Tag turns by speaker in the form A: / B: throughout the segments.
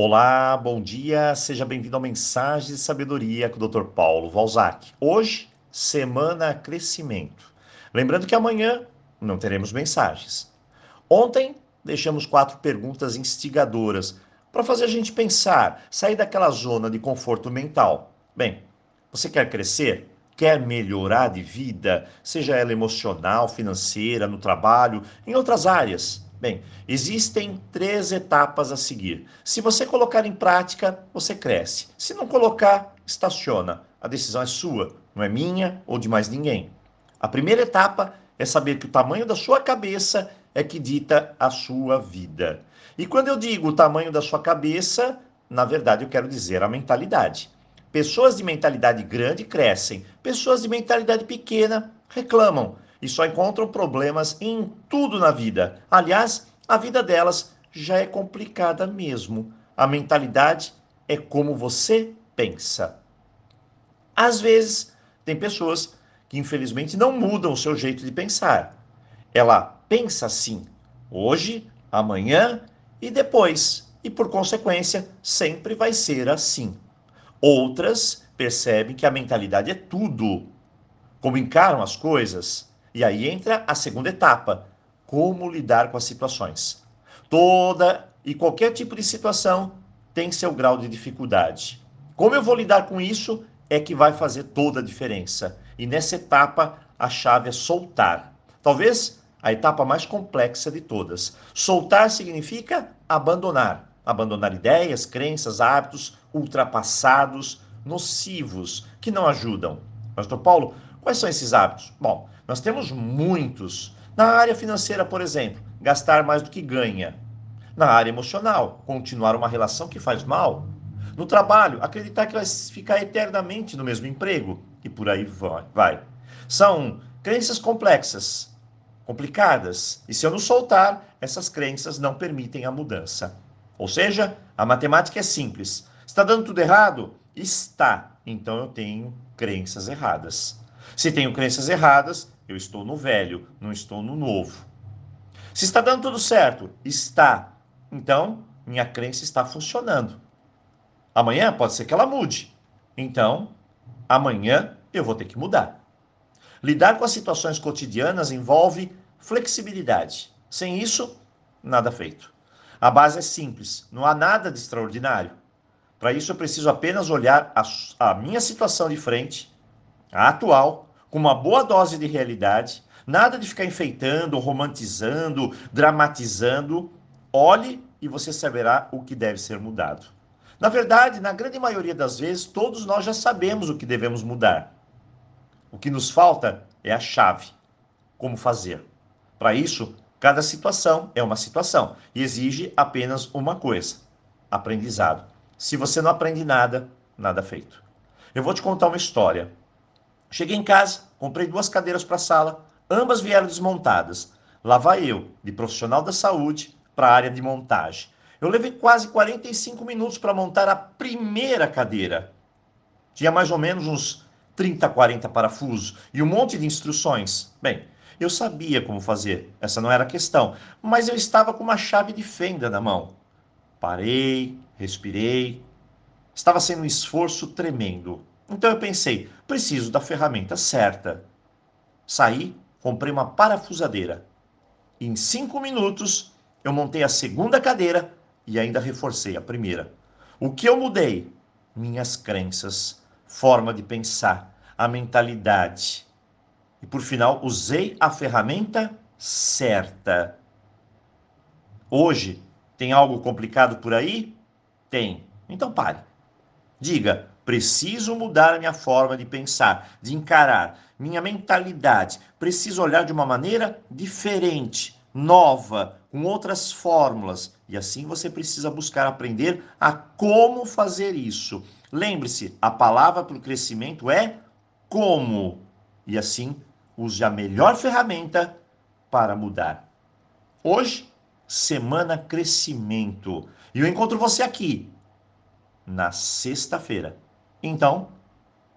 A: Olá, bom dia, seja bem-vindo ao Mensagem de Sabedoria com o Dr. Paulo Valzac. Hoje, Semana Crescimento. Lembrando que amanhã não teremos mensagens. Ontem, deixamos quatro perguntas instigadoras para fazer a gente pensar, sair daquela zona de conforto mental. Bem, você quer crescer? Quer melhorar de vida, seja ela emocional, financeira, no trabalho, em outras áreas? Bem, existem três etapas a seguir. Se você colocar em prática, você cresce. Se não colocar, estaciona. A decisão é sua, não é minha ou de mais ninguém. A primeira etapa é saber que o tamanho da sua cabeça é que dita a sua vida. E quando eu digo o tamanho da sua cabeça, na verdade eu quero dizer a mentalidade. Pessoas de mentalidade grande crescem, pessoas de mentalidade pequena reclamam e só encontram problemas em tudo na vida. Aliás, a vida delas já é complicada mesmo. A mentalidade é como você pensa. Às vezes, tem pessoas que infelizmente não mudam o seu jeito de pensar. Ela pensa assim, hoje, amanhã e depois, e por consequência, sempre vai ser assim. Outras percebem que a mentalidade é tudo. Como encaram as coisas, e aí entra a segunda etapa: como lidar com as situações. Toda e qualquer tipo de situação tem seu grau de dificuldade. Como eu vou lidar com isso é que vai fazer toda a diferença. E nessa etapa, a chave é soltar. Talvez a etapa mais complexa de todas. Soltar significa abandonar. Abandonar ideias, crenças, hábitos ultrapassados, nocivos, que não ajudam. Pastor Paulo, quais são esses hábitos? Bom, nós temos muitos. Na área financeira, por exemplo, gastar mais do que ganha. Na área emocional, continuar uma relação que faz mal. No trabalho, acreditar que vai ficar eternamente no mesmo emprego. E por aí vai. São crenças complexas, complicadas. E se eu não soltar, essas crenças não permitem a mudança. Ou seja, a matemática é simples. Está dando tudo errado? Está. Então eu tenho crenças erradas. Se tenho crenças erradas, eu estou no velho, não estou no novo. Se está dando tudo certo, está. Então, minha crença está funcionando. Amanhã pode ser que ela mude. Então, amanhã eu vou ter que mudar. Lidar com as situações cotidianas envolve flexibilidade. Sem isso, nada feito. A base é simples, não há nada de extraordinário. Para isso, eu preciso apenas olhar a, a minha situação de frente, a atual, com uma boa dose de realidade, nada de ficar enfeitando, romantizando, dramatizando. Olhe e você saberá o que deve ser mudado. Na verdade, na grande maioria das vezes, todos nós já sabemos o que devemos mudar. O que nos falta é a chave. Como fazer? Para isso, cada situação é uma situação e exige apenas uma coisa: aprendizado. Se você não aprende nada, nada feito. Eu vou te contar uma história. Cheguei em casa, comprei duas cadeiras para a sala, ambas vieram desmontadas. Lá vai eu, de profissional da saúde, para a área de montagem. Eu levei quase 45 minutos para montar a primeira cadeira. Tinha mais ou menos uns 30, 40 parafusos e um monte de instruções. Bem, eu sabia como fazer, essa não era a questão, mas eu estava com uma chave de fenda na mão. Parei, respirei. Estava sendo um esforço tremendo. Então eu pensei, preciso da ferramenta certa. Saí, comprei uma parafusadeira. Em cinco minutos, eu montei a segunda cadeira e ainda reforcei a primeira. O que eu mudei? Minhas crenças, forma de pensar, a mentalidade. E por final, usei a ferramenta certa. Hoje, tem algo complicado por aí? Tem. Então pare. Diga, Preciso mudar a minha forma de pensar, de encarar, minha mentalidade. Preciso olhar de uma maneira diferente, nova, com outras fórmulas. E assim você precisa buscar aprender a como fazer isso. Lembre-se, a palavra para o crescimento é como. E assim, use a melhor ferramenta para mudar. Hoje, semana crescimento. E eu encontro você aqui na sexta-feira. Então,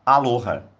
A: aloha!